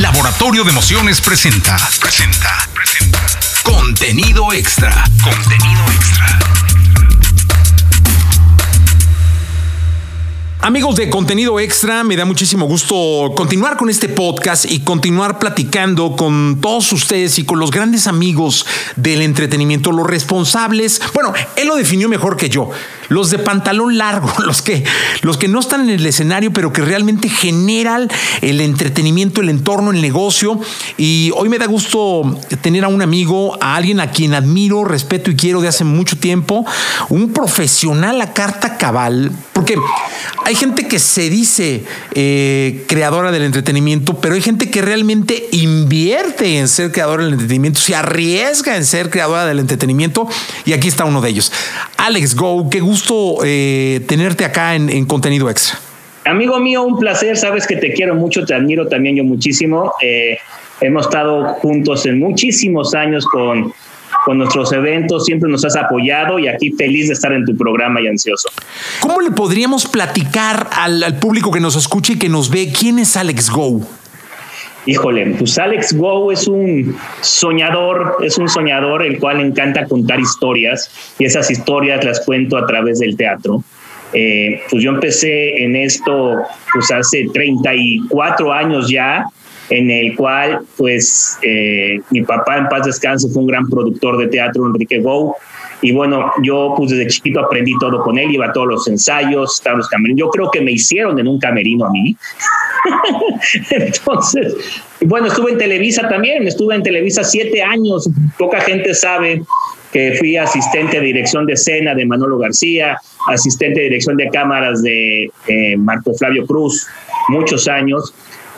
Laboratorio de Emociones presenta. Presenta. Presenta. Contenido extra. Contenido extra. Amigos de contenido extra, me da muchísimo gusto continuar con este podcast y continuar platicando con todos ustedes y con los grandes amigos del entretenimiento, los responsables. Bueno, él lo definió mejor que yo los de pantalón largo, los que, los que no están en el escenario, pero que realmente generan el entretenimiento, el entorno, el negocio. Y hoy me da gusto tener a un amigo, a alguien a quien admiro, respeto y quiero de hace mucho tiempo, un profesional a carta cabal, porque hay gente que se dice eh, creadora del entretenimiento, pero hay gente que realmente invierte en ser creadora del entretenimiento, se arriesga en ser creadora del entretenimiento, y aquí está uno de ellos. Alex Go, qué gusto eh, tenerte acá en, Contenido Extra. Amigo mío, un placer, sabes que te quiero mucho, te admiro también yo muchísimo. Eh, hemos estado juntos en muchísimos años con, con nuestros eventos, siempre nos has apoyado y aquí feliz de estar en tu programa y ansioso. ¿Cómo le podríamos platicar al, al público que nos escucha y que nos ve quién es Alex Go? Híjole, pues Alex Go es un soñador, es un soñador el cual encanta contar historias y esas historias las cuento a través del teatro. Eh, pues yo empecé en esto pues hace 34 años ya, en el cual pues eh, mi papá en paz descanse fue un gran productor de teatro, Enrique Go, y bueno, yo pues desde chiquito aprendí todo con él, iba a todos los ensayos, estaba los camerinos. Yo creo que me hicieron en un camerino a mí. Entonces, bueno, estuve en Televisa también, estuve en Televisa siete años. Poca gente sabe que fui asistente de dirección de escena de Manolo García, asistente de dirección de cámaras de eh, Marco Flavio Cruz, muchos años.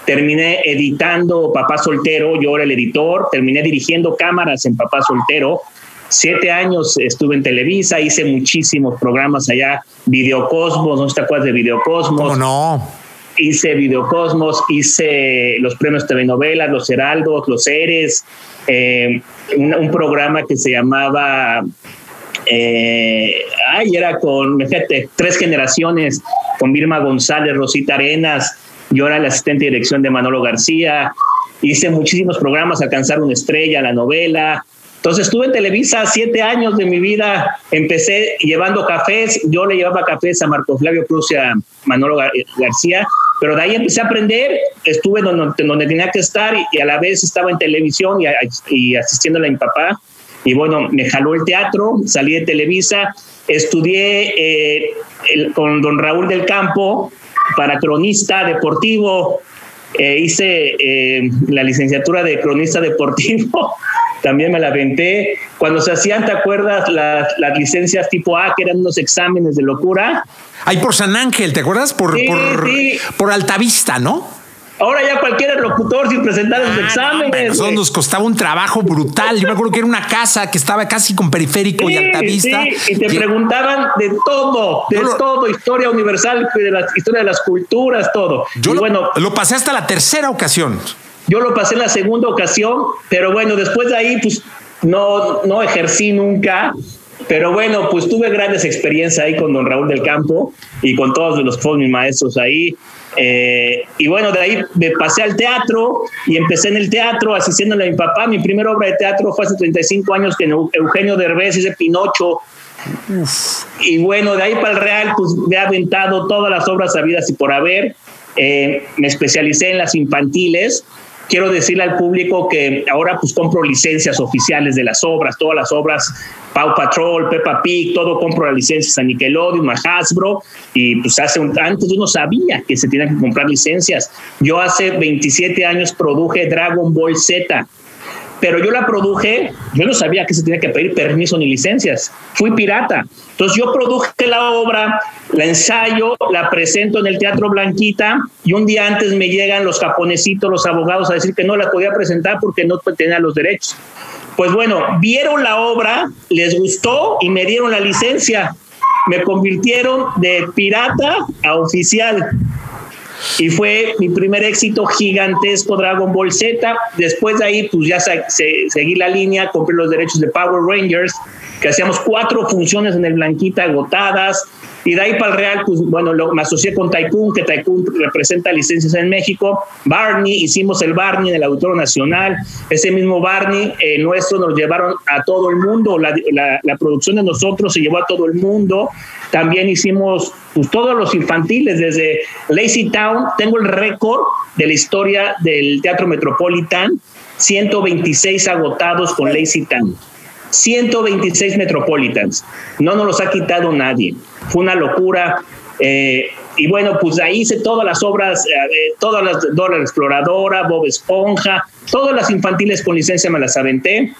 Terminé editando Papá Soltero, yo era el editor, terminé dirigiendo cámaras en Papá Soltero, Siete años estuve en Televisa, hice muchísimos programas allá, Videocosmos, ¿no te acuerdas de Videocosmos? no? Hice Videocosmos, hice los premios TV novelas, los Heraldos, los Eres, eh, un, programa que se llamaba, eh, ay, era con, fíjate, tres generaciones, con Vilma González, Rosita Arenas, yo era el asistente de dirección de Manolo García, hice muchísimos programas, alcanzar una estrella, la novela, entonces estuve en Televisa siete años de mi vida, empecé llevando cafés, yo le llevaba cafés a Marco Flavio Cruz y a Manolo García, pero de ahí empecé a aprender, estuve donde, tenía que estar y, a la vez estaba en televisión y, y asistiéndole a mi papá. Y bueno, me jaló el teatro, salí de Televisa, estudié eh, con don Raúl del Campo para cronista deportivo, eh, hice eh, la licenciatura de cronista deportivo también me la aventé. Cuando se hacían, ¿te acuerdas? Las, licencias tipo A, que eran unos exámenes de locura. Ahí por San Ángel, ¿te acuerdas? Por, por, por Altavista, ¿no? Ahora ya cualquier locutor sin presentar los ah, exámenes. eso nos costaba un trabajo brutal. Yo me acuerdo que era una casa que estaba casi con periférico y altavista. Sí, y te preguntaban de todo, de todo, historia universal, de la historia de las culturas, todo. Yo bueno, lo pasé hasta la tercera ocasión. Yo lo pasé en la segunda ocasión, pero bueno, después de ahí, pues no, no ejercí nunca. Pero bueno, pues tuve grandes experiencias ahí con don Raúl del Campo y con todos los que mis maestros ahí. Eh, y bueno, de ahí me pasé al teatro y empecé en el teatro asistiéndole a mi papá. Mi primera obra de teatro fue hace 35 años que Eugenio Derbez hice Pinocho. Y bueno, de ahí para el Real, pues me he aventado todas las obras habidas y por haber. Eh, me especialicé en las infantiles quiero decirle al público que ahora pues compro licencias oficiales de las obras, todas las obras, Pau Patrol, Peppa Pig, todo compro las licencias a Nickelodeon, a Hasbro, y pues hace un, antes yo no sabía que se tenían que comprar licencias. Yo hace 27 años produje Dragon Ball Z, pero yo la produje, yo no sabía que se tenía que pedir permiso ni licencias, fui pirata. Entonces yo produje la obra, la ensayo, la presento en el Teatro Blanquita y un día antes me llegan los japonesitos, los abogados a decir que no la podía presentar porque no tenía los derechos. Pues bueno, vieron la obra, les gustó y me dieron la licencia. Me convirtieron de pirata a oficial y fue mi primer éxito gigantesco Dragon Ball Z. Después de ahí, pues ya seguí la línea, compré los derechos de Power Rangers, que hacíamos cuatro funciones en el Blanquita agotadas. Y de ahí para el Real, pues bueno, lo, me asocié con Tycoon, que Tycoon representa licencias en México. Barney, hicimos el Barney en el Auditorio Nacional. Ese mismo Barney eh, nuestro nos llevaron a todo el mundo. La, la, producción de nosotros se llevó a todo el mundo. También hicimos pues, todos los infantiles, desde Lazy Town. Tengo el récord de la historia del Teatro Metropolitan. 126 agotados con Lazy Town. 126 Metropolitans. No nos los ha quitado nadie. Fue una locura. Eh, y bueno, pues ahí hice todas las obras, eh, todas las Dora Exploradora, Bob Esponja, todas las infantiles con licencia me las aventé.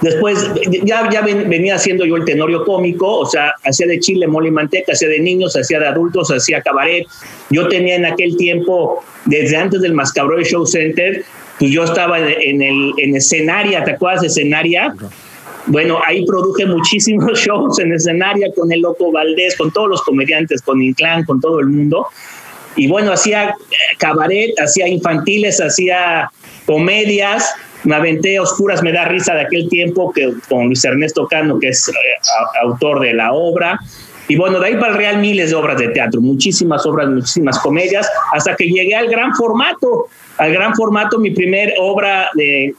Después ya, ya venía haciendo yo el tenorio cómico, o sea, hacía de chile, mole y manteca, hacía de niños, hacía de adultos, hacía cabaret. Yo tenía en aquel tiempo, desde antes del Mascabroy Show Center, pues yo estaba en, el en escenaria, ¿te acuerdas de? Bueno, ahí produje muchísimos shows en escenario con el Loco Valdés, con todos los comediantes, con Inclán, con todo el mundo. Y bueno, hacía cabaret, hacía infantiles, hacía comedias. Me aventé Oscuras, me da risa de aquel tiempo que, con Luis Ernesto Cano, que es eh, autor de la obra. Y bueno, de ahí para el Real miles de obras de teatro, muchísimas obras, muchísimas comedias, hasta que llegué al gran formato. Al gran formato, mi primer obra de,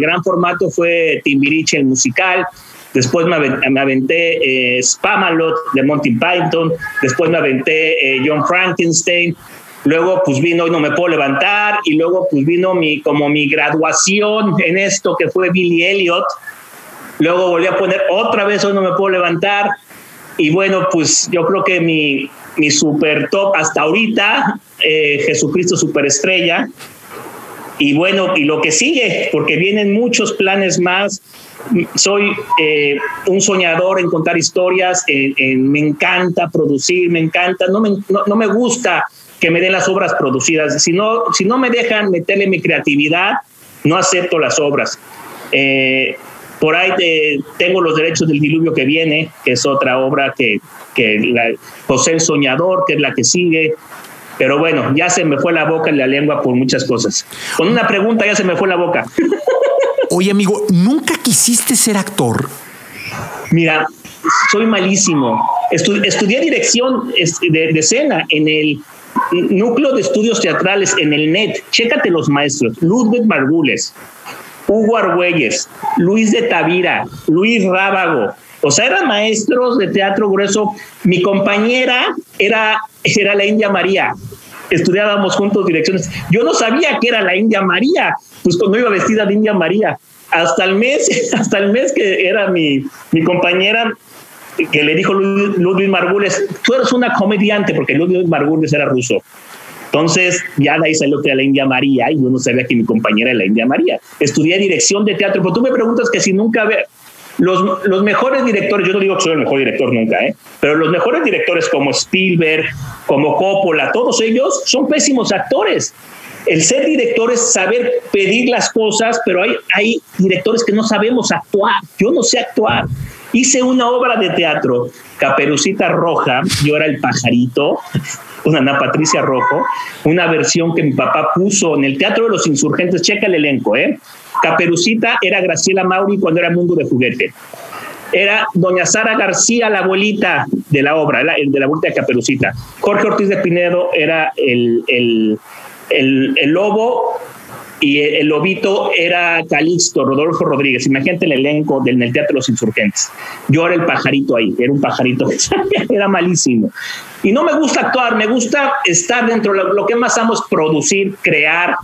gran formato fue Timbiriche, el musical. Después me aventé, eh, Spamalot de Monty Python. Después me aventé eh, John Frankenstein. Luego, pues vino Hoy No Me Puedo Levantar. Y luego, pues vino mi, como mi graduación en esto, que fue Billy Elliot. Luego volví a poner otra vez Hoy No Me Puedo Levantar. Y bueno, pues yo creo que mi, mi super top hasta ahorita, eh, Jesucristo Superestrella. Y bueno, y lo que sigue, porque vienen muchos planes más. Soy eh, un soñador en contar historias, me encanta producir, me encanta, no me, no, me gusta que me den las obras producidas. Si no, si no me dejan meterle mi creatividad, no acepto las obras. Eh, por ahí tengo los derechos del diluvio que viene, que es otra obra que, que la, José el Soñador, que es la que sigue. Pero bueno, ya se me fue la boca y la lengua por muchas cosas. Con una pregunta ya se me fue la boca. Oye, amigo, ¿nunca quisiste ser actor? Mira, soy malísimo. estudié dirección de, de escena en el Núcleo de Estudios Teatrales, en el NET. Chécate los maestros. Ludwig Margules, Hugo Argüelles, Luis de Tavira, Luis Rábago. O sea, eran maestros de teatro grueso. Mi compañera era, era la India María. Estudiábamos juntos direcciones. Yo no sabía que era la India María, pues cuando iba vestida de India María. Hasta el mes, hasta el mes que era mi, mi compañera, que le dijo Ludwig Margules, tú eres una comediante, porque Ludwig Margules era ruso. Entonces, ya de ahí salió que era la India María y yo no sabía que mi compañera era la India María. Estudié dirección de teatro, pero tú me preguntas que si nunca ve los, los mejores directores, yo no digo que soy el mejor director nunca, ¿eh? pero los mejores directores como Spielberg, como Coppola, todos ellos son pésimos actores. El ser director es saber pedir las cosas, pero hay, hay directores que no sabemos actuar. Yo no sé actuar. Hice una obra de teatro, Caperucita Roja, yo era el pajarito, una Ana Patricia Rojo, una versión que mi papá puso en el Teatro de los Insurgentes, checa el elenco, ¿eh? Caperucita era Graciela Mauri cuando era Mundo de Juguete. Era doña Sara García, la abuelita de la obra, el de la vuelta de Caperucita. Jorge Ortiz de Pinedo era el, el, el lobo y el lobito era Calixto, Rodolfo Rodríguez. Imagínate el elenco del Teatro de los Insurgentes. Yo era el pajarito ahí, era un pajarito, era malísimo. Y no me gusta actuar, me gusta estar dentro, lo, lo que más amo es producir, crear.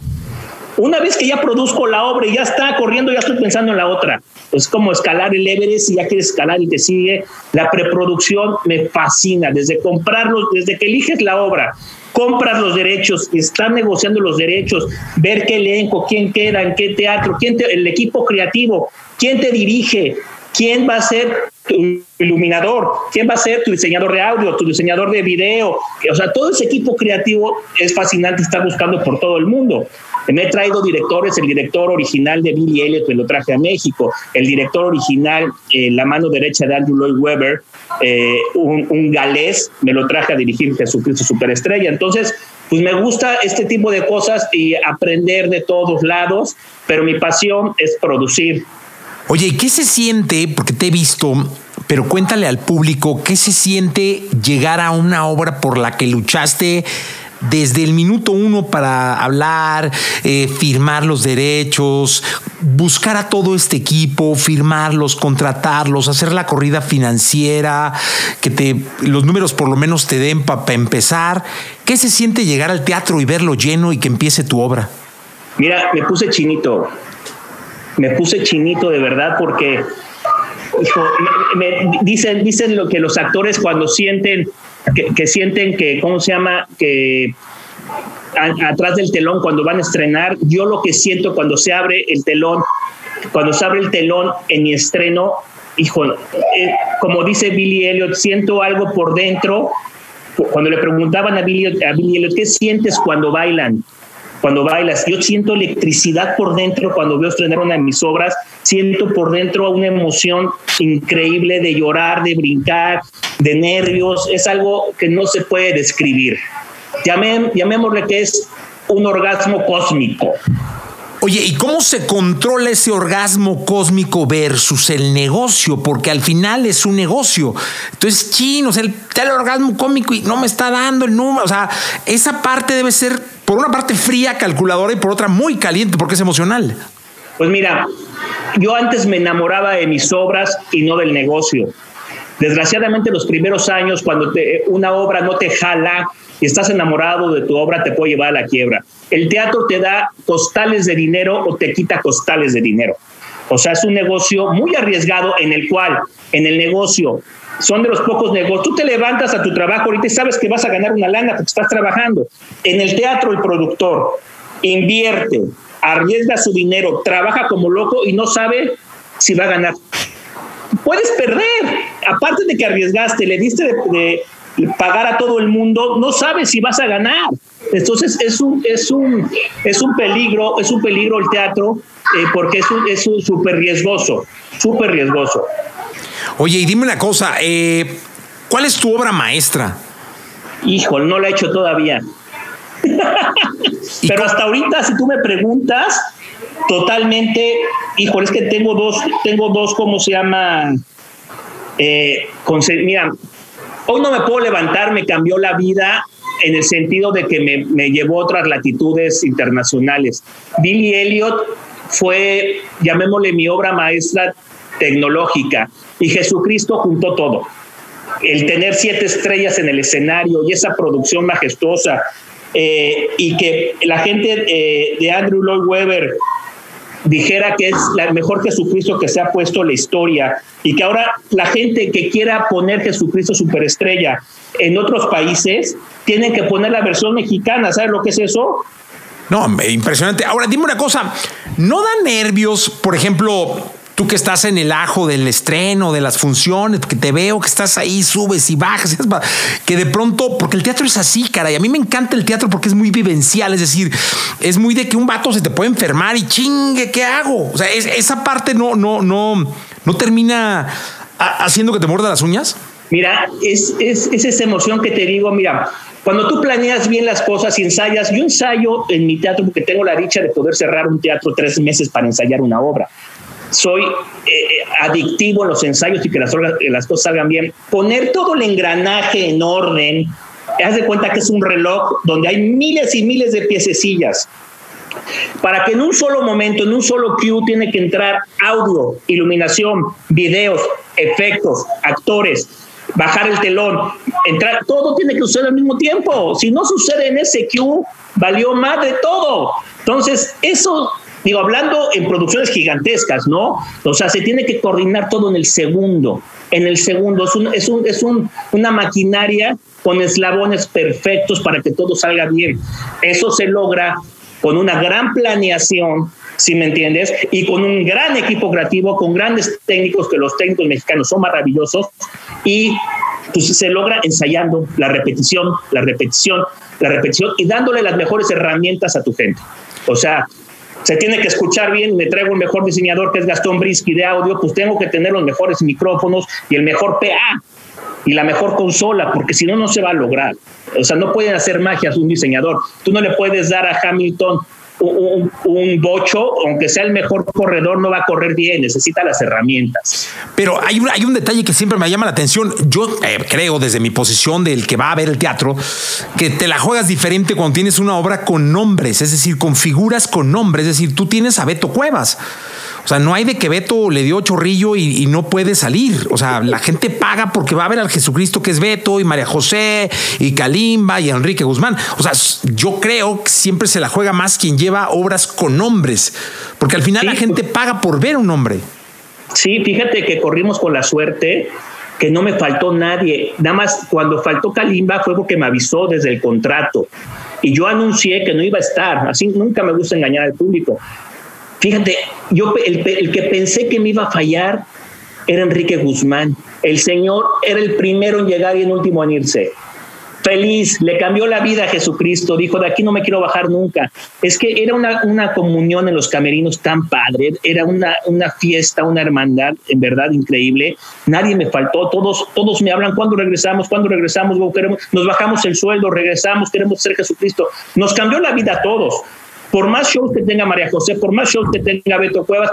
Una vez que ya produzco la obra y ya está corriendo, ya estoy pensando en la otra. Es como escalar el Everest y ya quieres escalar y te sigue. La preproducción me fascina, desde comprarlos, desde que eliges la obra, compras los derechos, estás negociando los derechos, ver qué elenco, quién queda, en qué teatro, quién el equipo creativo, quién te dirige, quién va a ser tu iluminador, quién va a ser tu diseñador de audio, tu diseñador de video. O sea, todo ese equipo creativo es fascinante, está buscando por todo el mundo. Me he traído directores, el director original de Billy Elliot, me lo traje a México, el director original, eh, la mano derecha de Andrew Lloyd Webber, eh, un, galés, me lo traje a dirigir Jesucristo Superestrella. Entonces, pues me gusta este tipo de cosas y aprender de todos lados, pero mi pasión es producir. Oye, ¿y qué se siente? Porque te he visto pero cuéntale al público qué se siente llegar a una obra por la que luchaste desde el minuto uno para hablar, eh, firmar los derechos, buscar a todo este equipo, firmarlos, contratarlos, hacer la corrida financiera, que te, los números por lo menos te den para empezar. ¿Qué se siente llegar al teatro y verlo lleno y que empiece tu obra? Mira, me puse chinito, me puse chinito de verdad porque dicen, dicen lo que los actores cuando sienten que, sienten que, ¿cómo se llama? Que atrás del telón cuando van a estrenar, yo lo que siento cuando se abre el telón, cuando se abre el telón en mi estreno, hijo, eh, como dice Billy Elliot, siento algo por dentro. Cuando le preguntaban a Billy, a Billy Elliot, ¿qué sientes cuando bailan? Cuando bailas. Yo siento electricidad por dentro cuando veo estrenar una de mis obras. Siento por dentro una emoción increíble de llorar, de brincar, de nervios. Es algo que no se puede describir. Llamé, llamémosle que es un orgasmo cósmico. Oye, ¿y cómo se controla ese orgasmo cósmico versus el negocio? Porque al final es un negocio. Entonces, chino, o sea, el, el orgasmo cósmico y no me está dando el número. O sea, esa parte debe ser, por una parte, fría, calculadora y por otra, muy caliente, porque es emocional. Pues mira, yo antes me enamoraba de mis obras y no del negocio. Desgraciadamente, los primeros años, cuando una obra no te jala, y estás enamorado de tu obra, te puede llevar a la quiebra. El teatro te da costales de dinero o te quita costales de dinero. O sea, es un negocio muy arriesgado en el cual, en el negocio, son de los pocos negocios. Tú te levantas a tu trabajo ahorita y sabes que vas a ganar una lana porque estás trabajando. En el teatro, el productor invierte, arriesga su dinero, trabaja como loco y no sabe si va a ganar. Puedes perder, aparte de que arriesgaste, le diste de pagar a todo el mundo, no sabes si vas a ganar. Entonces es un, es un, es un peligro, es un peligro el teatro eh, porque es un, es riesgoso, súper riesgoso. Oye, y dime una cosa, eh, ¿cuál es tu obra maestra? Hijo, no la he hecho todavía. Pero hasta ahorita, si tú me preguntas, totalmente, híjole, es que tengo dos, tengo dos, ¿cómo se llama? Eh, mira, Hoy no me puedo levantar, me cambió la vida en el sentido de que me, llevó a otras latitudes internacionales. Billy Elliot fue, llamémosle mi obra maestra tecnológica, y Jesucristo juntó todo. El tener siete estrellas en el escenario y esa producción majestuosa, eh, y que la gente eh, de Andrew Lloyd Webber dijera que es el mejor Jesucristo que se ha puesto en la historia y que ahora la gente que quiera poner Jesucristo superestrella en otros países tienen que poner la versión mexicana. ¿Sabes lo que es eso? No, impresionante. Ahora dime una cosa, ¿no da nervios, por ejemplo, tú que estás en el ajo del estreno, de las funciones, que te veo que estás ahí, subes y bajas, que de pronto, porque el teatro es así, cara, y a mí me encanta el teatro porque es muy vivencial, es decir, es muy de que un vato se te puede enfermar y chingue, ¿qué hago? O sea, esa parte no, no, no, no termina haciendo que te muerda las uñas. Mira, es, es, es esa emoción que te digo, mira, cuando tú planeas bien las cosas y ensayas, yo ensayo en mi teatro porque tengo la dicha de poder cerrar un teatro tres meses para ensayar una obra soy eh, eh, adictivo en los ensayos y que las, las cosas salgan bien. Poner todo el engranaje en orden, haz de cuenta que es un reloj donde hay miles y miles de piececillas. Para que en un solo momento, en un solo cue, tiene que entrar audio, iluminación, videos, efectos, actores, bajar el telón, entrar, todo tiene que suceder al mismo tiempo. Si no sucede en ese cue, valió más de todo. Entonces, eso Digo, hablando en producciones gigantescas, ¿no? O sea, se tiene que coordinar todo en el segundo. En el segundo. Es, un, es, un, es un, una maquinaria con eslabones perfectos para que todo salga bien. Eso se logra con una gran planeación, si me entiendes, y con un gran equipo creativo, con grandes técnicos, que los técnicos mexicanos son maravillosos, y pues, se logra ensayando la repetición, la repetición, la repetición, y dándole las mejores herramientas a tu gente. O sea, se tiene que escuchar bien, me traigo el mejor diseñador que es Gastón Brisky de audio, pues tengo que tener los mejores micrófonos y el mejor PA y la mejor consola, porque si no, no se va a lograr. O sea, no pueden hacer magias un diseñador. Tú no le puedes dar a Hamilton un, bocho, aunque sea el mejor corredor, no va a correr bien, necesita las herramientas. Pero hay un, hay un detalle que siempre me llama la atención. Yo eh, creo, desde mi posición del que va a ver el teatro, que te la juegas diferente cuando tienes una obra con nombres, es decir, con figuras con nombres. Es decir, tú tienes a Beto Cuevas. O sea, no hay de que Beto le dio chorrillo y, no puede salir. O sea, la gente paga porque va a ver al Jesucristo que es Beto y María José y Kalimba y Enrique Guzmán. O sea, yo creo que siempre se la juega más quien lleva obras con nombres, porque al final la gente paga por ver un nombre. Sí, fíjate que corrimos con la suerte que no me faltó nadie. Nada más cuando faltó Kalimba fue porque me avisó desde el contrato. Y yo anuncié que no iba a estar. Así nunca me gusta engañar al público. Fíjate, yo el, que pensé que me iba a fallar era Enrique Guzmán. El señor era el primero en llegar y el último en irse. Feliz, le cambió la vida a Jesucristo. Dijo, de aquí no me quiero bajar nunca. Es que era una, una comunión en los camerinos tan padre, era una, una fiesta, una hermandad, en verdad increíble. Nadie me faltó, todos, todos me hablan, ¿cuándo regresamos? ¿Cuándo regresamos? Queremos, nos bajamos el sueldo, regresamos, queremos ser Jesucristo. Nos cambió la vida a todos. Por más shows que tenga María José, por más shows que tenga Beto Cuevas,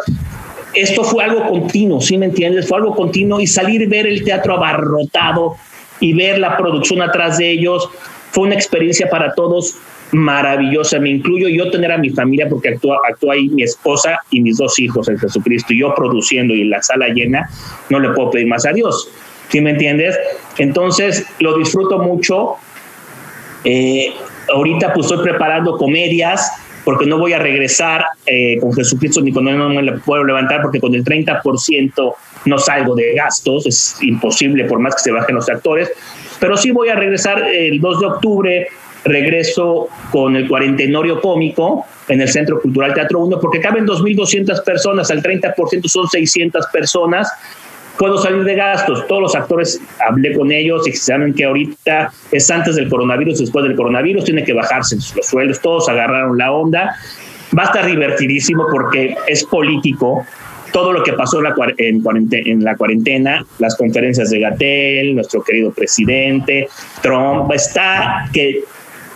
esto fue algo continuo, ¿sí me entiendes? Fue algo continuo y salir y ver el teatro abarrotado y ver la producción atrás de ellos fue una experiencia para todos maravillosa. Me incluyo yo tener a mi familia porque actúa, actúa ahí mi esposa y mis dos hijos en Jesucristo y yo produciendo y la sala llena, no le puedo pedir más a Dios. ¿Sí me entiendes? Entonces lo disfruto mucho. Eh, ahorita pues estoy preparando comedias porque no voy a regresar eh, con Jesucristo ni con él no me puedo levantar porque con el 30% no salgo de gastos, es imposible por más que se bajen los actores, pero sí voy a regresar el 2 de octubre, regreso con el cuarentenorio cómico en el Centro Cultural Teatro 1 porque caben 2.200 personas, al 30% son 600 personas puedo salir de gastos. Todos los actores hablé con ellos y saben que ahorita es antes del coronavirus, después del coronavirus, tiene que bajarse los sueldos, todos agarraron la onda. Va a estar divertidísimo porque es político. Todo lo que pasó en, en la cuarentena, las conferencias de Gatel, nuestro querido presidente, Trump, está que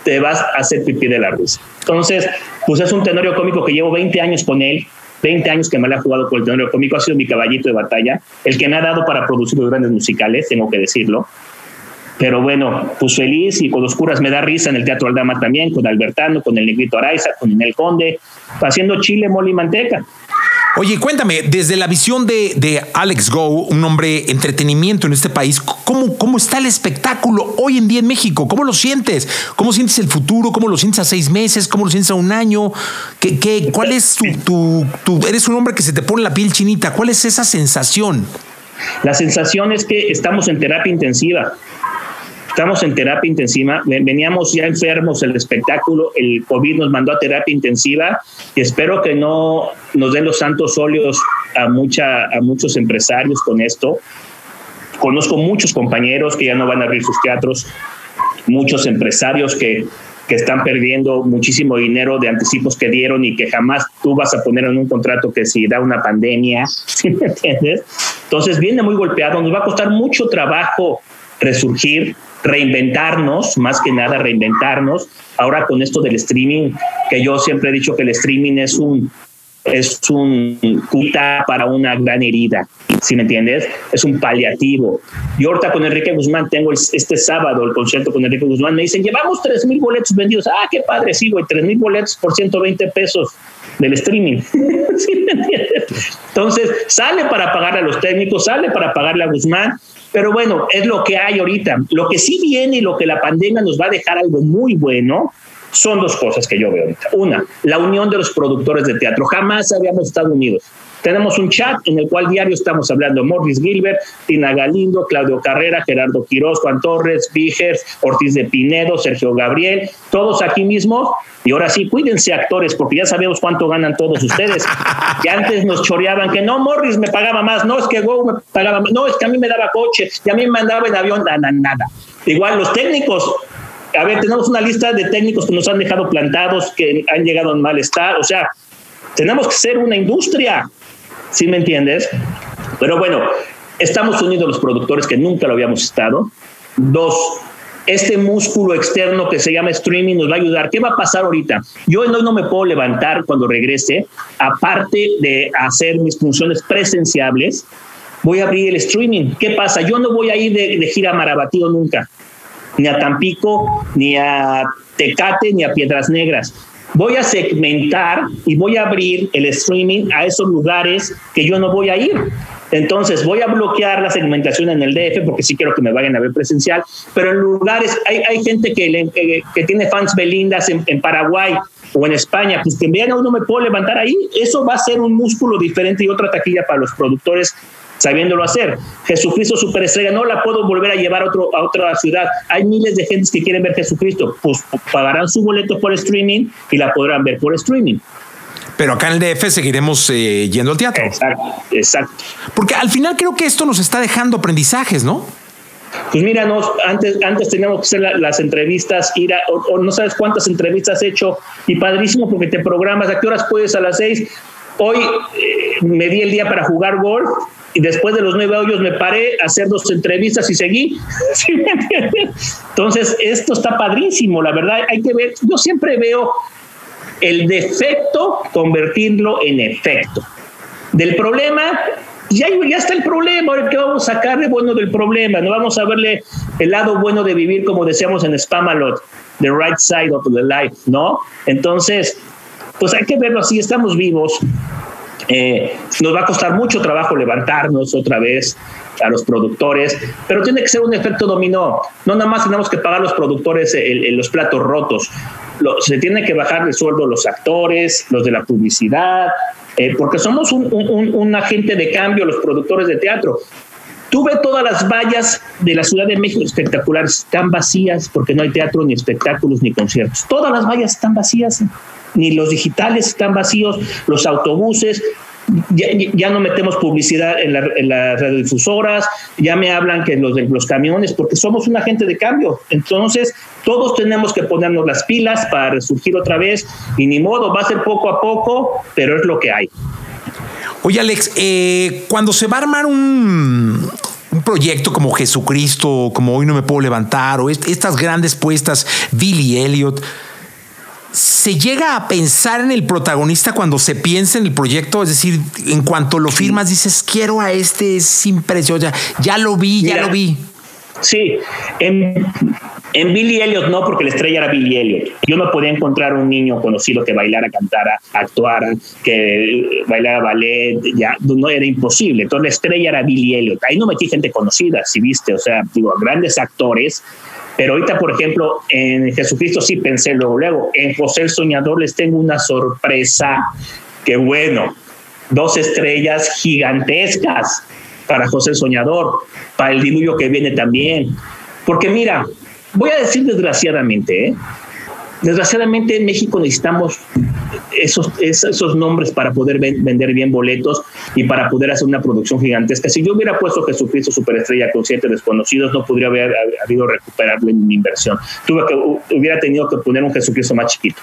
te vas a hacer pipí de la risa. Entonces, pues es un tenorio cómico que llevo 20 años con él, 20 años que me la ha jugado con el tenor cómico, ha sido mi caballito de batalla, el que me ha dado para producir los grandes musicales, tengo que decirlo. Pero bueno, pues feliz y con los curas me da risa en el Teatro Aldama también, con Albertano, con el Negrito Araiza, con el Conde, haciendo chile, mole y manteca. Oye, cuéntame, desde la visión de, Alex Go, un hombre entretenimiento en este país, ¿cómo, ¿cómo está el espectáculo hoy en día en México? ¿Cómo lo sientes? ¿Cómo sientes el futuro? ¿Cómo lo sientes a seis meses? ¿Cómo lo sientes a un año? ¿Qué, qué, ¿Cuál es tu, tu, Eres un hombre que se te pone la piel chinita. ¿Cuál es esa sensación? La sensación es que estamos en terapia intensiva. Estamos en terapia intensiva, veníamos ya enfermos el espectáculo, el COVID nos mandó a terapia intensiva. Y espero que no nos den los santos óleos a, mucha, a muchos empresarios con esto. Conozco muchos compañeros que ya no van a abrir sus teatros, muchos empresarios que, que están perdiendo muchísimo dinero de anticipos que dieron y que jamás tú vas a poner en un contrato que si da una pandemia, ¿sí me entiendes? Entonces viene muy golpeado, nos va a costar mucho trabajo resurgir, reinventarnos, más que nada reinventarnos. Ahora con esto del streaming, que yo siempre he dicho que el streaming es un es un cuta para una gran herida, si me entiendes? Es un paliativo. Y ahorita con Enrique Guzmán tengo este sábado el concierto con Enrique Guzmán, me dicen, llevamos tres mil boletos vendidos. Ah, qué padre, sí, güey, tres mil boletos por 120 pesos del streaming. ¿Sí me entiendes? Entonces, sale para pagarle a los técnicos, sale para pagarle a Guzmán, pero bueno, es lo que hay ahorita. Lo que sí viene y lo que la pandemia nos va a dejar algo muy bueno son dos cosas que yo veo ahorita. Una, la unión de los productores de teatro. Jamás habíamos estado unidos. Tenemos un chat en el cual diario estamos hablando Morris Gilbert, Tina Galindo, Claudio Carrera, Gerardo Quiroz, Juan Torres, Vigers, Ortiz de Pinedo, Sergio Gabriel, todos aquí mismo. Y ahora sí, cuídense actores, porque ya sabemos cuánto ganan todos ustedes. Que antes nos choreaban que no, Morris me pagaba más, no, es que Go me pagaba más, no, es que a mí me daba coche, y a mí me mandaba en avión, nada, nada. Igual los técnicos, a ver, tenemos una lista de técnicos que nos han dejado plantados, que han llegado en mal estado, o sea, tenemos que ser una industria, ¿sí me entiendes? Pero bueno, estamos unidos los productores que nunca lo habíamos estado. Dos, este músculo externo que se llama streaming nos va a ayudar. ¿Qué va a pasar ahorita? Yo no, no me puedo levantar cuando regrese, aparte de hacer mis funciones presenciables, voy a abrir el streaming. ¿Qué pasa? Yo no voy a ir de, de gira a Marabatío nunca, ni a Tampico, ni a Tecate, ni a Piedras Negras. Voy a segmentar y voy a abrir el streaming a esos lugares que yo no voy a ir. Entonces voy a bloquear la segmentación en el DF porque sí quiero que me vayan a ver presencial, pero en lugares, hay, hay gente que, que, tiene fans belindas en, Paraguay o en España, pues que vean a uno me puedo levantar ahí, eso va a ser un músculo diferente y otra taquilla para los productores sabiéndolo hacer. Jesucristo superestrella, no la puedo volver a llevar a, otro, a otra ciudad. Hay miles de gentes que quieren ver Jesucristo, pues pagarán su boleto por streaming y la podrán ver por streaming. Pero acá en el DF seguiremos eh, yendo al teatro. Exacto, exacto. Porque al final creo que esto nos está dejando aprendizajes, ¿no? Pues mira, antes, antes teníamos que hacer las entrevistas, ir a, o, no sabes cuántas entrevistas has hecho, y padrísimo porque te programas, ¿a qué horas puedes a las seis? Hoy me di el día para jugar golf y después de los nueve hoyos me paré a hacer dos entrevistas y seguí. Entonces, esto está padrísimo, la verdad, hay que ver, yo siempre veo el defecto, convertirlo en efecto. Del problema, ya, ya está el problema, ahora que vamos a sacar de bueno del problema, no vamos a verle el lado bueno de vivir, como decíamos en Spamalot, the right side of the life, ¿no? Entonces, pues hay que verlo así, estamos vivos. Eh, nos va a costar mucho trabajo levantarnos otra vez a los productores, pero tiene que ser un efecto dominó. No nada más tenemos que pagar los productores los platos rotos se tiene que bajar de sueldo los actores, los de la publicidad, eh, porque somos un, agente de cambio, los productores de teatro. Tuve todas las vallas de la Ciudad de México espectaculares, están vacías porque no hay teatro, ni espectáculos, ni conciertos. Todas las vallas están vacías, ni los digitales están vacíos, los autobuses, ya, no metemos publicidad en, las radiodifusoras, ya me hablan que los los camiones, porque somos un agente de cambio. Entonces, todos tenemos que ponernos las pilas para resurgir otra vez y ni modo, va a ser poco a poco, pero es lo que hay. Oye, Alex, eh, cuando se va a armar un, un proyecto como Jesucristo, como Hoy no me puedo levantar, o estas grandes puestas, Billy Elliot, ¿Se llega a pensar en el protagonista cuando se piensa en el proyecto? Es decir, en cuanto lo firmas, dices, quiero a este, es impresionante, ya, lo vi, ya lo vi. Sí, en, en, Billy Elliot no, porque la estrella era Billy Elliot. Yo no podía encontrar un niño conocido que bailara, cantara, actuara, que bailara ballet, ya no era imposible. Entonces la estrella era Billy Elliot. Ahí no metí gente conocida, si viste, o sea, digo, grandes actores pero ahorita, por ejemplo, en Jesucristo sí pensé luego, luego, en José el Soñador les tengo una sorpresa, que bueno, dos estrellas gigantescas para José el Soñador, para el diluvio que viene también. Porque mira, voy a decir desgraciadamente, ¿eh? Desgraciadamente en México necesitamos esos, esos nombres para poder vender bien boletos y para poder hacer una producción gigantesca. Si yo hubiera puesto Jesucristo Superestrella con siete desconocidos, no podría haber habido recuperable mi inversión. Tuve que, hubiera tenido que poner un Jesucristo más chiquito.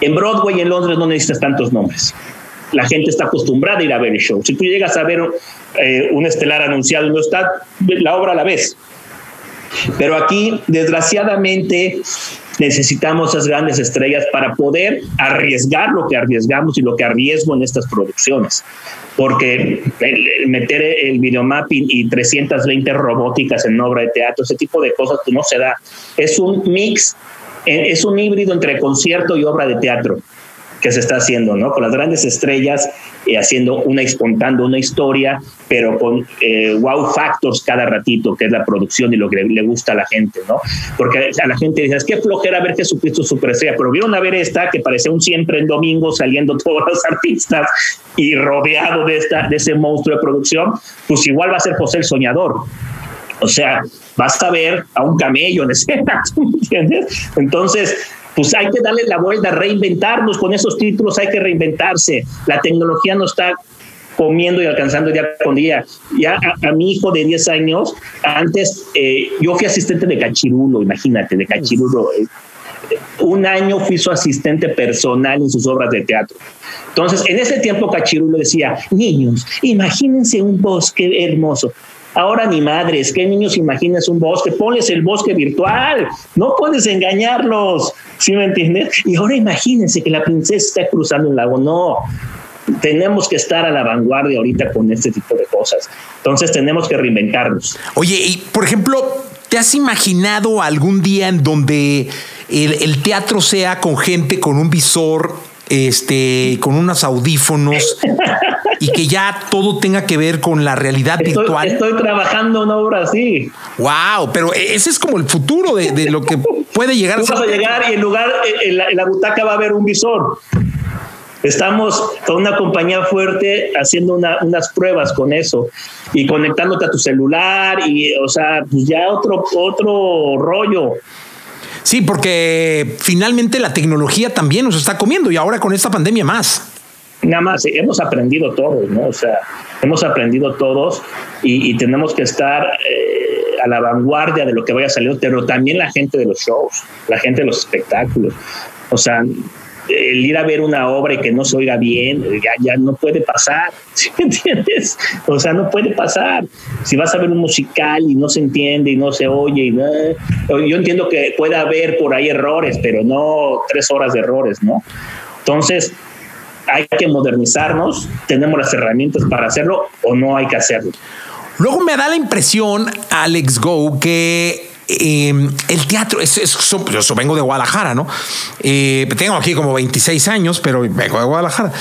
En Broadway, en Londres, no necesitas tantos nombres. La gente está acostumbrada a ir a ver el show. Si tú llegas a ver eh, un estelar anunciado y no está, la obra a la vez. Pero aquí, desgraciadamente, necesitamos esas grandes estrellas para poder arriesgar lo que arriesgamos y lo que arriesgo en estas producciones. Porque meter el videomapping y 320 robóticas en obra de teatro, ese tipo de cosas pues no se da. Es un mix, eh, es un híbrido entre concierto y obra de teatro que se está haciendo, ¿no? Con las grandes estrellas eh, haciendo una, contando una historia, pero con eh, wow factors cada ratito, que es la producción y lo que le, gusta a la gente, ¿no? Porque a la gente dice, es que flojera ver Jesucristo Superestrella, pero vieron a ver esta que parecía un siempre en domingo saliendo todos los artistas y rodeado de, esta, de ese monstruo de producción, pues igual va a ser José el Soñador. O sea, vas a ver a un camello en escena, ¿entiendes? Entonces, pues hay que darle la vuelta, reinventarnos con esos títulos, hay que reinventarse. La tecnología no está comiendo y alcanzando día con día. Ya a, mi hijo de 10 años, antes eh, yo fui asistente de Cachirulo, imagínate, de Cachirulo. Eh, un año fui su asistente personal en sus obras de teatro. Entonces, en ese tiempo Cachirulo decía, niños, imagínense un bosque hermoso. Ahora ni madres, ¿qué niños imaginas un bosque? Ponles el bosque virtual, no puedes engañarlos, ¿sí me entiendes? Y ahora imagínense que la princesa está cruzando un lago, no, tenemos que estar a la vanguardia ahorita con este tipo de cosas. Entonces tenemos que reinventarnos. Oye, y por ejemplo, ¿te has imaginado algún día en donde el, teatro sea con gente con un visor, este, con unos audífonos y que ya todo tenga que ver con la realidad virtual? Estoy trabajando en obra así. Wow, pero ese es como el futuro de, lo que puede llegar. Tú vas a llegar y en lugar, en la butaca va a haber un visor. Estamos con una compañía fuerte haciendo unas pruebas con eso y conectándote a tu celular y, o sea, pues ya otro, otro rollo. Sí, porque finalmente la tecnología también nos está comiendo y ahora con esta pandemia más. Nada más, hemos aprendido todos, ¿no? O sea, hemos aprendido todos y, tenemos que estar eh, a la vanguardia de lo que vaya salir, pero también la gente de los shows, la gente de los espectáculos. O sea, el ir a ver una obra y que no se oiga bien, ya, ya no puede pasar, ¿sí me entiendes? O sea, no puede pasar. Si vas a ver un musical y no se entiende y no se oye, y yo entiendo que puede haber por ahí errores, pero no tres horas de errores, ¿no? Entonces, hay que modernizarnos, tenemos las herramientas para hacerlo o no hay que hacerlo. Luego me da la impresión, Alex Go, que Em, el teatro, es, yo vengo de Guadalajara, ¿no? Eh, tengo aquí como 26 años, pero vengo de Guadalajara.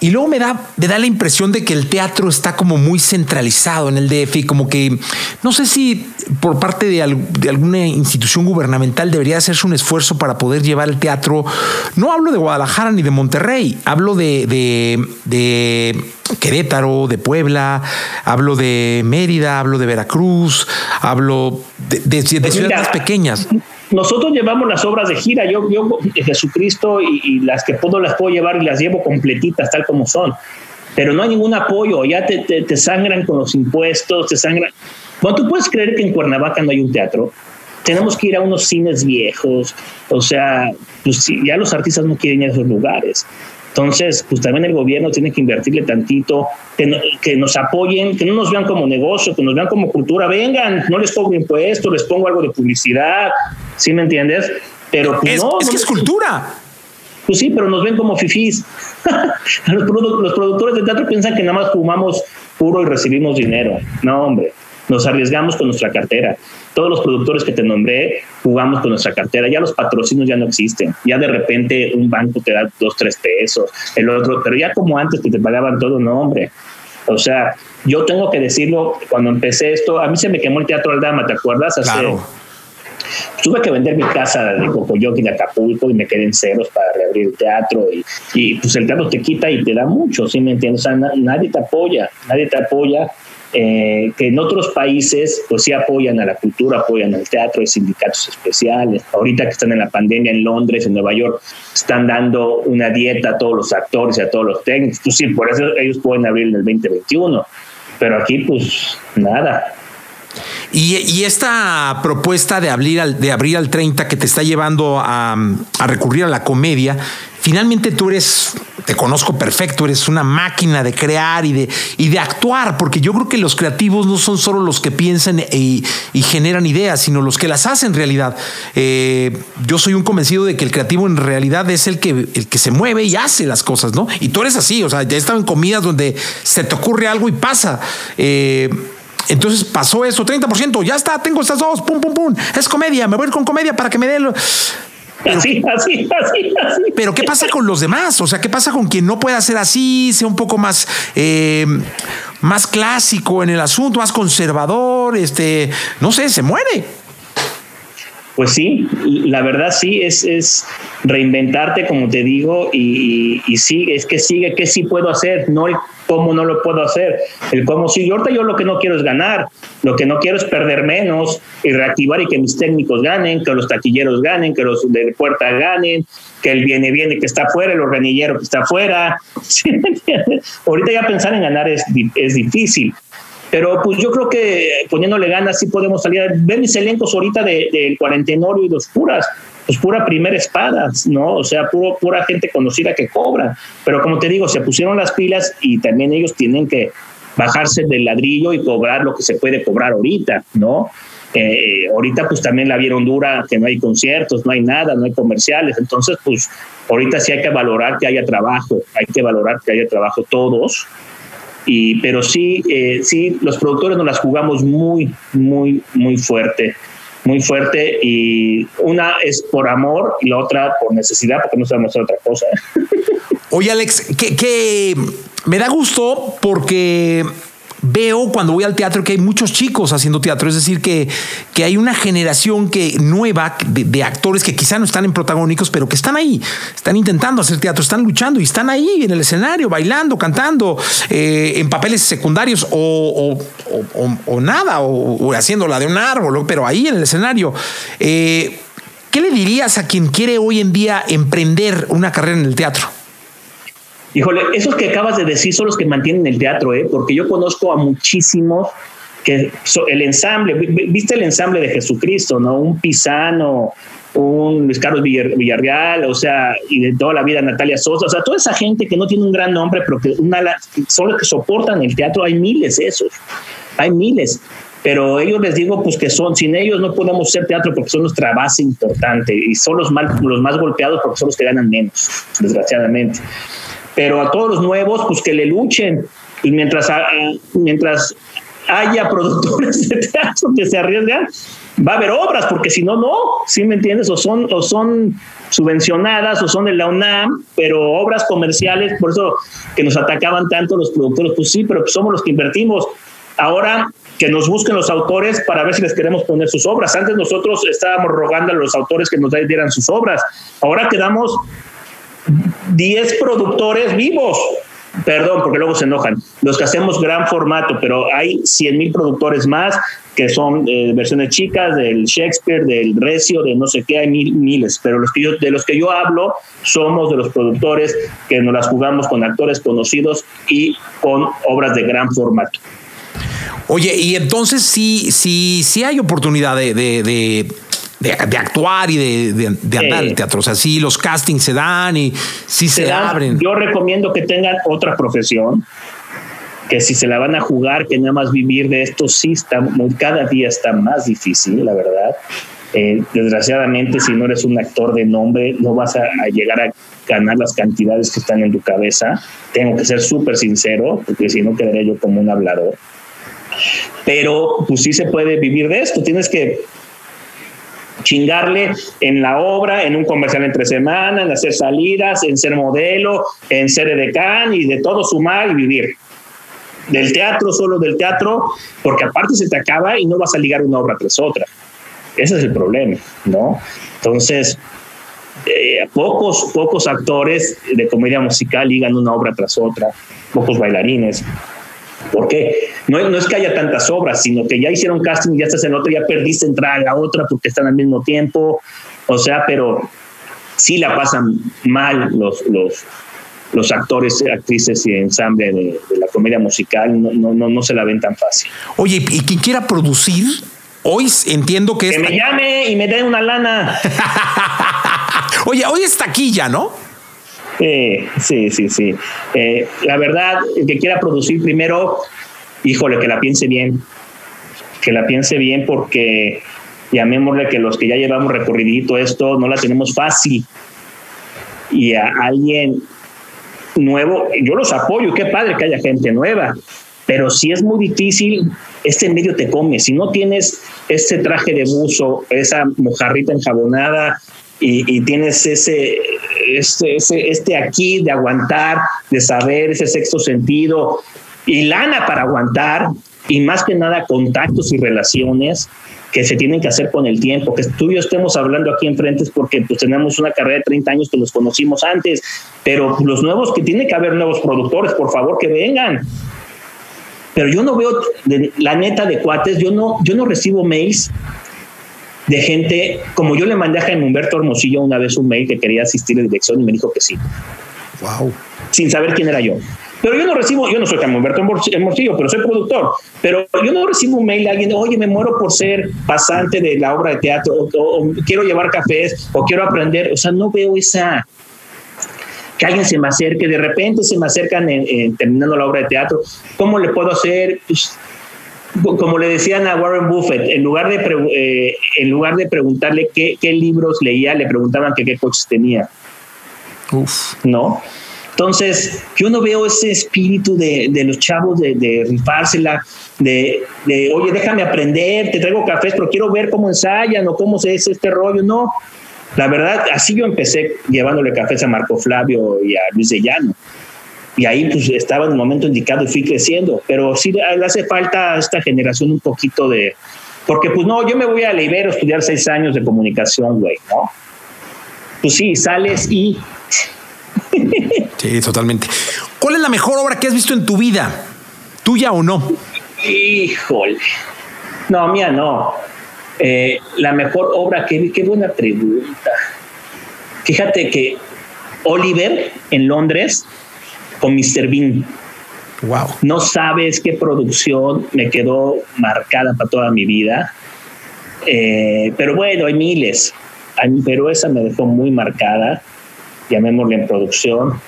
Y luego me da, me da la impresión de que el teatro está como muy centralizado en el DF y como que, no sé si por parte de, alguna institución gubernamental debería hacerse un esfuerzo para poder llevar el teatro. No hablo de Guadalajara ni de Monterrey, hablo de Querétaro, de Puebla, hablo de Mérida, hablo de Veracruz, hablo de, ciudades más pequeñas. Nosotros llevamos las obras de gira, yo, yo Jesucristo y, las que puedo las puedo llevar y las llevo completitas tal como son, pero no hay ningún apoyo, ya te, te, sangran con los impuestos, te sangran... Bueno, tú puedes creer que en Cuernavaca no hay un teatro, tenemos que ir a unos cines viejos, o sea, pues ya los artistas no quieren ir a esos lugares. Entonces, pues también el gobierno tiene que invertirle tantito, que, nos apoyen, que no nos vean como negocio, que nos vean como cultura. Vengan, no les pongo impuestos, les pongo algo de publicidad, ¿sí me entiendes? Pero pues, es, no, es que es cultura. Pues sí, pero nos ven como fifís. los, los productores de teatro piensan que nada más fumamos puro y recibimos dinero. No, hombre, nos arriesgamos con nuestra cartera todos los productores que te nombré jugamos con nuestra cartera, ya los patrocinios ya no existen, ya de repente un banco te da dos, tres pesos, el otro, pero ya como antes que te pagaban todo, no, hombre. O sea, yo tengo que decirlo, cuando empecé esto, a mí se me quemó el Teatro Aldama, ¿te acuerdas? claro. Tuve que vender mi casa de Cocoyoc y de Acapulco y me quedé en ceros para reabrir el teatro y, y pues el teatro te quita y te da mucho, ¿sí me entiendes? O sea, nadie te apoya, nadie te apoya eh, que en otros países pues sí apoyan a la cultura, apoyan al teatro, hay sindicatos especiales. Ahorita que están en la pandemia en Londres, en Nueva York, están dando una dieta a todos los actores y a todos los técnicos. Pues sí, por eso ellos pueden abrir en el 2021. Pero aquí pues nada. Y, esta propuesta de abrir, al, de abrir al 30 que te está llevando a, a recurrir a la comedia, finalmente tú eres te conozco perfecto, eres una máquina de crear y de, y de actuar, porque yo creo que los creativos no son solo los que piensan y, generan ideas, sino los que las hacen realidad. Eh, yo soy un convencido de que el creativo en realidad es el que, el que se mueve y hace las cosas, ¿no? Y tú eres así, o sea, ya he en comidas donde se te ocurre algo y pasa. Eh, entonces pasó eso, 30%, ya está, tengo estas dos, pum, pum, pum, es comedia, me voy a ir con comedia para que me dé... Lo... así, así, así, así. Pero ¿qué pasa con los demás? O sea, ¿qué pasa con quien no puede hacer así, sea un poco más, eh, más clásico en el asunto, más conservador, este, no sé, se muere? Pues sí, la verdad sí, es, es reinventarte, como te digo, y, y, sí, es que sigue, ¿qué sí puedo hacer? No el cómo no lo puedo hacer. El cómo sí, yo ahorita yo lo que no quiero es ganar, lo que no quiero es perder menos y reactivar y que mis técnicos ganen, que los taquilleros ganen, que los de puerta ganen, que el viene viene que está afuera, el organillero que está afuera. ahorita ya pensar en ganar es, es difícil. Pero pues yo creo que poniéndole ganas sí podemos salir. Ver mis elencos ahorita del de cuarentenorio y los puras, pues pura primera espada, ¿no? O sea, puro, pura gente conocida que cobra. Pero como te digo, se pusieron las pilas y también ellos tienen que bajarse del ladrillo y cobrar lo que se puede cobrar ahorita, ¿no? Eh, ahorita pues también la vieron dura, que no hay conciertos, no hay nada, no hay comerciales, entonces pues ahorita sí hay que valorar que haya trabajo, hay que valorar que haya trabajo todos, y, pero sí, eh, sí, los productores nos las jugamos muy, muy, muy fuerte, muy fuerte y una es por amor y la otra por necesidad, porque no sabemos otra cosa. Oye Alex, que, que me da gusto porque veo cuando voy al teatro que hay muchos chicos haciendo teatro, es decir, que, que hay una generación que, nueva de, actores que quizá no están en protagónicos, pero que están ahí, están intentando hacer teatro, están luchando y están ahí en el escenario, bailando, cantando, eh, en papeles secundarios o, o, nada, o, haciendo la de un árbol, pero ahí en el escenario. Eh, ¿Qué le dirías a quien quiere hoy en día emprender una carrera en el teatro? Híjole, esos que acabas de decir son los que mantienen el teatro, ¿eh? porque yo conozco a muchísimos que el ensamble, viste el ensamble de Jesucristo, ¿no? Un Pisano, un Luis Carlos Villarreal, o sea, y de toda la vida Natalia Sosa, o sea, toda esa gente que no tiene un gran nombre, pero que son los que soportan el teatro, hay miles esos, hay miles. Pero ellos les digo, pues que son, sin ellos no podemos hacer teatro porque son nuestra base importante y son los más golpeados porque son los que ganan menos, desgraciadamente pero a todos los nuevos, pues que le luchen. Y mientras, mientras haya productores de teatro que se arriesgan, va a haber obras, porque si no, no, ¿sí me entiendes? O son, o son subvencionadas o son de la UNAM, pero obras comerciales, por eso que nos atacaban tanto los productores, pues sí, pero somos los que invertimos. Ahora que nos busquen los autores para ver si les queremos poner sus obras. Antes nosotros estábamos rogando a los autores que nos dieran sus obras. Ahora quedamos 10 productores vivos. Perdón, porque luego se enojan. Los que hacemos gran formato, pero hay 100 mil productores más que son eh, versiones chicas del Shakespeare, del Recio, de no sé qué, hay mil, miles. Pero los que yo, de los que yo hablo somos de los productores que nos las jugamos con actores conocidos y con obras de gran formato. Oye, y entonces sí, sí, sí hay oportunidad de de, actuar y de, de, andar el teatro. O sea, sí, los castings se dan y sí se, abren. Yo recomiendo que tengan otra profesión, que si se la van a jugar, que nada más vivir de esto sí está, cada día está más difícil, la verdad. Eh, desgraciadamente, si no eres un actor de nombre, no vas a, a, llegar a ganar las cantidades que están en tu cabeza. Tengo que ser súper sincero, porque si no quedaría yo como un hablador. Pero pues sí se puede vivir de esto. Tienes que chingarle en la obra, en un comercial entre semana, en hacer salidas, en ser modelo, en ser edecán y de todo sumar y vivir. Del teatro, solo del teatro, porque aparte se te acaba y no vas a ligar una obra tras otra. Ese es el problema, ¿no? Entonces, eh, pocos, pocos actores de comedia musical ligan una obra tras otra, pocos bailarines. ¿Por qué? No, es que haya tantas obras, sino que ya hicieron casting y ya estás en otra, ya perdiste entrar a la otra porque están al mismo tiempo. O sea, pero sí la pasan mal los, los, los actores, actrices y ensamble de, la comedia musical, no, no, no, se la ven tan fácil. Oye, y quien quiera producir, hoy entiendo que es. Que me llame y me dé una lana. Oye, hoy es taquilla, ¿no? Sí, sí, sí. Eh, la verdad, el que quiera producir primero, híjole, que la piense bien. Que la piense bien porque llamémosle que los que ya llevamos recorridito esto no la tenemos fácil. Y a alguien nuevo, yo los apoyo, qué padre que haya gente nueva, pero si es muy difícil, este medio te come. Si no tienes este traje de buzo, esa mojarrita enjabonada y tienes ese este, este, aquí de aguantar, de saber ese sexto sentido y lana para aguantar y más que nada contactos y relaciones que se tienen que hacer con el tiempo, que tú y yo estemos hablando aquí enfrente es porque pues, tenemos una carrera de 30 años que los conocimos antes, pero los nuevos, que tiene que haber nuevos productores, por favor, que vengan. Pero yo no veo, la neta de cuates, yo no, yo no recibo mails de gente, como yo le mandé a Jaime Humberto Hermosillo una vez un mail que quería asistir a dirección y me dijo que sí. Wow. Sin saber quién era yo. Pero yo no recibo, yo no soy Jaime Humberto Hermosillo, pero soy productor. Pero yo no recibo un mail de alguien, oye, me muero por ser pasante de la obra de teatro, o, quiero llevar cafés, o quiero aprender. O sea, no veo esa, que alguien se me acerque, de repente se me acercan en, terminando la obra de teatro, ¿cómo le puedo hacer? Pues, como le decían a Warren Buffett, en lugar de, eh, en lugar de preguntarle qué, qué, libros leía, le preguntaban que qué coches tenía. Uf. ¿No? Entonces, yo no veo ese espíritu de, de los chavos de, de rifársela, de, de, oye, déjame aprender, te traigo cafés, pero quiero ver cómo ensayan o cómo se es este rollo. No, la verdad, así yo empecé llevándole cafés a Marco Flavio y a Luis de Llano. Y ahí pues estaba en el momento indicado y fui creciendo. Pero sí le hace falta a esta generación un poquito de... Porque pues no, yo me voy a la Ibero a estudiar seis años de comunicación, güey, ¿no? Pues sí, sales y Sí, totalmente. ¿Cuál es la mejor obra que has visto en tu vida? ¿Tuya o no? Híjole. No, mía no. Eh, la mejor obra que vi, qué buena pregunta. Fíjate que Oliver en Londres con Mr. Bean. Wow. No sabes qué producción me quedó marcada para toda mi vida. Eh, pero bueno, hay miles. Pero esa me dejó muy marcada llamémosle en producción.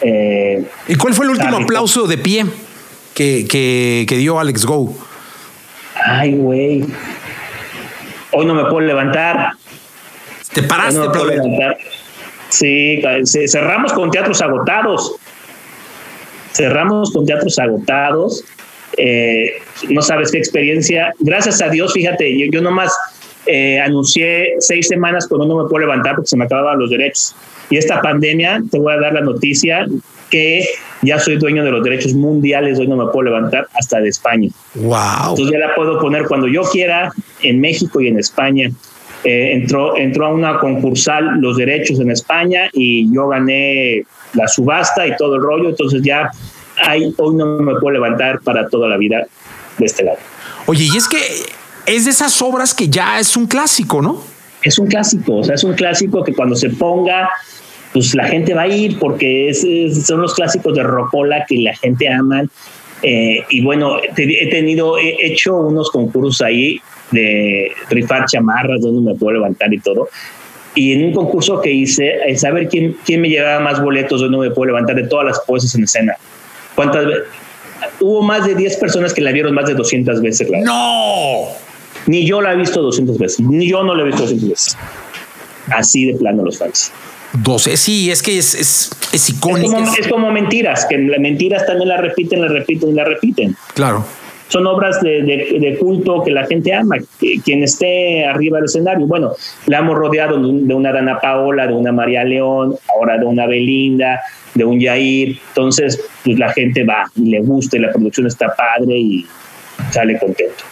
Eh, ¿Y cuál fue el último aplauso de pie que, que, dio Alex Go? Ay, güey. Hoy no me puedo levantar. Te paraste, no puedo levantar. Sí, cerramos con teatros agotados. Cerramos con teatros agotados. Eh, no sabes qué experiencia. Gracias a Dios, fíjate, yo, yo nomás eh, anuncié seis semanas cuando no me puedo levantar porque se me acababan los derechos. Y esta pandemia, te voy a dar la noticia que ya soy dueño de los derechos mundiales, hoy no me puedo levantar hasta de España. Wow. Entonces ya la puedo poner cuando yo quiera en México y en España. Eh, entró, entró a una concursal los derechos en España y yo gané la subasta y todo el rollo, entonces ya hay, hoy no me puedo levantar para toda la vida de este lado. Oye, y es que es de esas obras que ya es un clásico, ¿no? Es un clásico, o sea, es un clásico que cuando se ponga pues la gente va a ir porque es, son los clásicos de Rocola que la gente ama. Eh, y bueno, he tenido, he hecho unos concursos ahí de rifar chamarras donde me puedo levantar y todo. Y en un concurso que hice, es saber quién, quién me llevaba más boletos donde me puedo levantar de todas las poses en escena. ¿Cuántas veces? Hubo más de 10 personas que la vieron más de 200 veces. ¡No! Ni yo la he visto 200 veces. Ni yo no la he visto 200 veces. Así de plano los fans. 12. Sí, es que es, es, es icónico. Es como, mentiras, que las mentiras también la repiten, la repiten y la repiten. Claro. Son obras de, de, culto que la gente ama, quien esté arriba del escenario. Bueno, la hemos rodeado de una Dana Paola, de una María León, ahora de una Belinda, de un Yair. Entonces, pues la gente va y le gusta y la producción está padre y sale contento.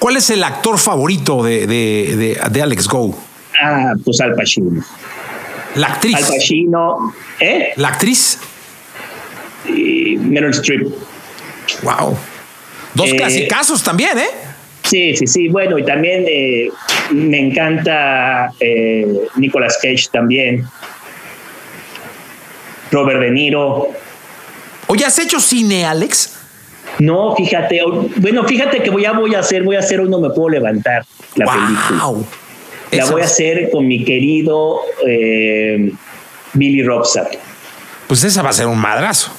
¿Cuál es el actor favorito de, de, de Alex Go? Ah, pues Al Pacino. La actriz. Al Pacino. ¿Eh? La actriz. Y Meryl Streep. Wow. Dos eh, casos también, ¿eh? Sí, sí, sí. Bueno, y también eh, me encanta eh, Nicolas Cage también. Robert De Niro. Oye, ¿has hecho cine, Alex? No, fíjate. Bueno, fíjate que voy a, voy a hacer, voy a hacer hoy no me puedo levantar la wow. película. La voy a hacer con mi querido eh, Billy Robson. Pues esa va a ser un madrazo.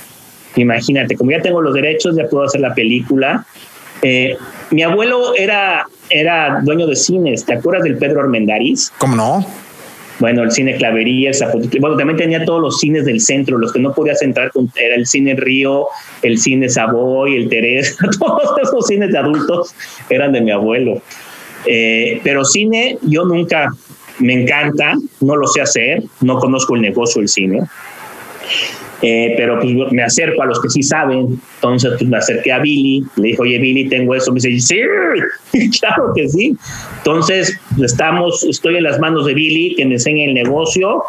Imagínate, como ya tengo los derechos, ya puedo hacer la película. Eh, mi abuelo era, era dueño de cines. ¿Te acuerdas del Pedro Armendariz? ¿Cómo no? Bueno, el cine Clavería, el Bueno, también tenía todos los cines del centro, los que no podías entrar. Era el cine Río, el cine Savoy, el Teresa. Todos esos cines de adultos eran de mi abuelo. Eh, pero cine, yo nunca me encanta, no lo sé hacer, no conozco el negocio del cine. Eh, pero pues me acerco a los que sí saben, entonces pues, me acerqué a Billy, le dije, oye Billy, tengo eso, me dice, sí, claro que sí. Entonces estamos, estoy en las manos de Billy, que me enseña el negocio,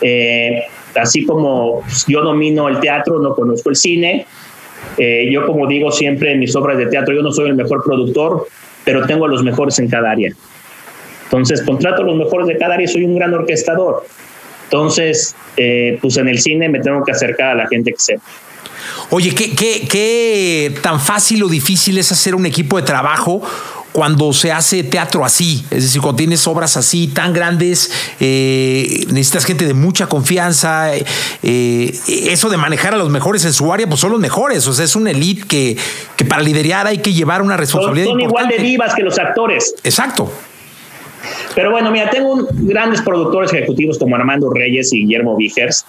eh, así como pues, yo domino el teatro, no conozco el cine, yo como digo siempre en mis obras de teatro, yo no soy el mejor productor, pero tengo a los mejores en cada área. Entonces, contrato a los mejores de cada área y soy un gran orquestador. Entonces, eh, pues en el cine me tengo que acercar a la gente que sepa. Oye, ¿qué, qué, qué tan fácil o difícil es hacer un equipo de trabajo cuando se hace teatro así, es decir, cuando tienes obras así tan grandes, eh, necesitas gente de mucha confianza, eh, eso de manejar a los mejores en su área, pues son los mejores, o sea, es una elite que, que para liderar hay que llevar una responsabilidad. Son, son igual de vivas que los actores. Exacto. Pero bueno, mira, tengo grandes productores ejecutivos como Armando Reyes y Guillermo Vigers,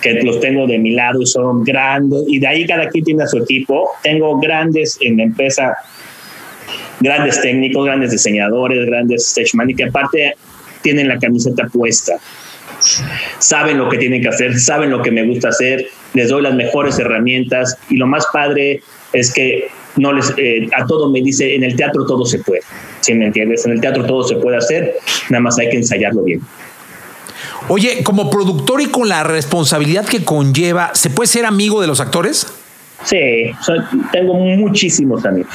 que los tengo de mi lado y son grandes, y de ahí cada quien tiene a su equipo. Tengo grandes en la empresa, grandes técnicos, grandes diseñadores, grandes stage y que aparte tienen la camiseta puesta. Saben lo que tienen que hacer, saben lo que me gusta hacer, les doy las mejores herramientas y lo más padre es que no les, eh, a todo me dice, en el teatro todo se puede, si me entiendes? En el teatro todo se puede hacer, nada más hay que ensayarlo bien. Oye, como productor y con la responsabilidad que conlleva, ¿se puede ser amigo de los actores? Sí, tengo muchísimos amigos.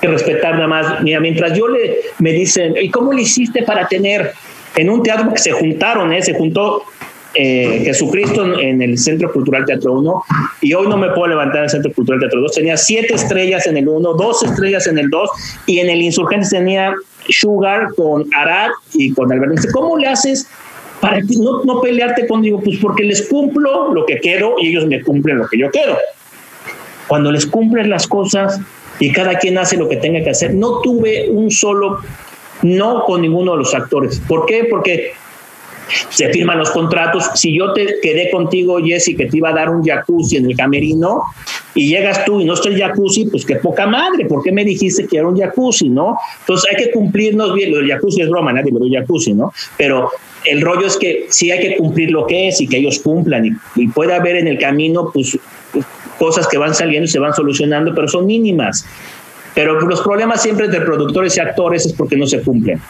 Que respetar nada más. Mira, mientras yo le me dicen, ¿y cómo le hiciste para tener en un teatro que se juntaron, eh? se juntó eh, Jesucristo en el Centro Cultural Teatro 1 y hoy no me puedo levantar en el Centro Cultural Teatro 2. Tenía siete estrellas en el 1, dos estrellas en el 2 y en el Insurgentes tenía Sugar con Arad y con Alberto. ¿Cómo le haces para no, no pelearte conmigo? Pues porque les cumplo lo que quiero y ellos me cumplen lo que yo quiero. Cuando les cumplen las cosas y cada quien hace lo que tenga que hacer, no tuve un solo no con ninguno de los actores. ¿Por qué? Porque se firman los contratos. Si yo te quedé contigo, Jesse, que te iba a dar un jacuzzi en el camerino, y llegas tú y no está el jacuzzi, pues qué poca madre, ¿por qué me dijiste que era un jacuzzi, no? Entonces hay que cumplirnos bien. Lo del jacuzzi es broma, nadie me dio jacuzzi, ¿no? Pero el rollo es que sí hay que cumplir lo que es y que ellos cumplan. Y, y puede haber en el camino, pues, cosas que van saliendo y se van solucionando, pero son mínimas. Pero los problemas siempre entre productores y actores es porque no se cumplen.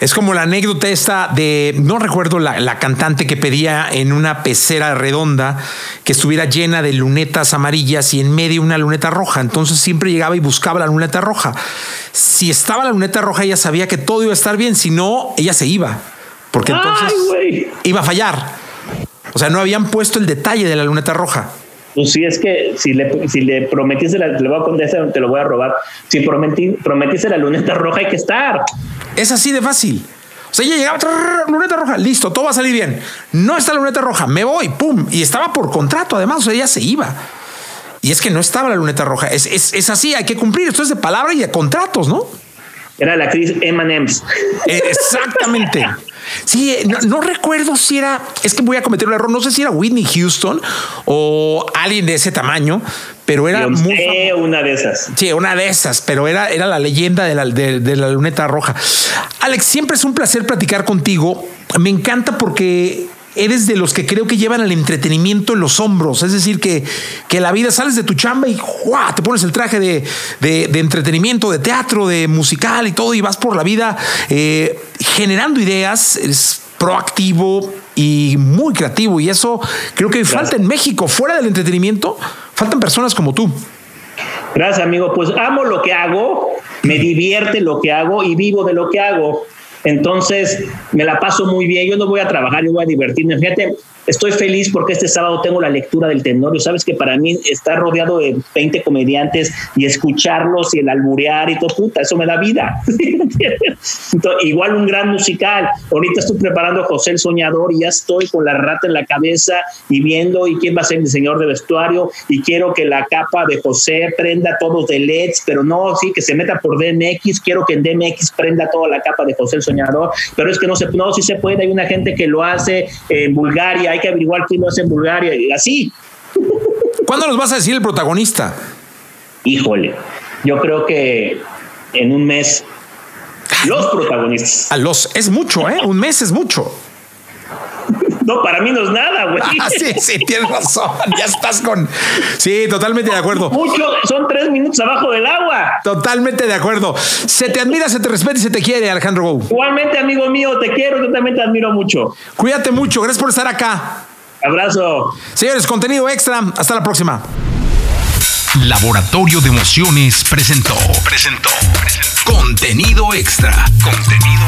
Es como la anécdota esta de, no recuerdo la, cantante que pedía en una pecera redonda que estuviera llena de lunetas amarillas y en medio una luneta roja. Entonces siempre llegaba y buscaba la luneta roja. Si estaba la luneta roja, ella sabía que todo iba a estar bien. Si no, ella se iba. Porque entonces iba a fallar. O sea, no habían puesto el detalle de la luneta roja. Pues sí, es que si le, si le prometiste, la, le voy a te lo voy a robar. Si prometí, prometiste la luneta roja, hay que estar. Es así de fácil. O sea, ella llegaba, luneta roja, listo, todo va a salir bien. No está la luneta roja, me voy, pum. Y estaba por contrato, además, o sea, ella se iba. Y es que no estaba la luneta roja. Es, es, es así, hay que cumplir. Esto es de palabra y de contratos, ¿no? Era la actriz Emma Nems. Eh, exactamente. Sí, no, recuerdo si era, es que voy a cometer un error, no sé si era Whitney Houston o alguien de ese tamaño, pero era muy una de esas. Sí, una de esas, pero era, era la leyenda de la, de la luneta roja. Alex, siempre es un placer platicar contigo. Me encanta porque eres de los que creo que llevan el entretenimiento en los hombros. Es decir, que, que la vida sales de tu chamba y te pones el traje de, entretenimiento, de teatro, de musical y todo, y vas por la vida eh, generando ideas. Eres proactivo y muy creativo. Y eso creo que falta en México. Fuera del entretenimiento, faltan personas como tú. Gracias, amigo. Pues amo lo que hago, me divierte lo que hago y vivo de lo que hago. Entonces, me la paso muy bien. Yo no voy a trabajar, yo voy a divertirme. Fíjate, Estoy feliz porque este sábado tengo la lectura del Tenorio. Sabes que para mí estar rodeado de 20 comediantes y escucharlos y el alburear y todo, puta, eso me da vida. igual un gran musical. Ahorita estoy preparando a José el Soñador y ya estoy con la rata en la cabeza y viendo y quién va a ser el diseñador de vestuario y quiero que la capa de José prenda todos de LEDs, pero no, sí, que se meta por DMX. Quiero que en DMX prenda toda la capa de José el Soñador, pero es que no se, no, sí se puede. Hay una gente que lo hace en Bulgaria, hay que averiguar quién lo hace en Bulgaria y así. ¿Cuándo nos vas a decir el protagonista? Híjole, yo creo que en un mes los protagonistas. A los es mucho, ¿eh? Un mes es mucho. No, para mí no es nada, güey. Ah, sí, sí, tienes razón. Ya estás con. Sí, totalmente de acuerdo. Mucho, son tres minutos abajo del agua. Totalmente de acuerdo. Se te admira, se te respeta y se te quiere, Alejandro Gou. Igualmente, amigo mío, te quiero, yo también te admiro mucho. Cuídate mucho, gracias por estar acá. Abrazo. Señores, contenido extra. Hasta la próxima. Laboratorio de Emociones presentó. Presentó. presentó. Contenido extra. Contenido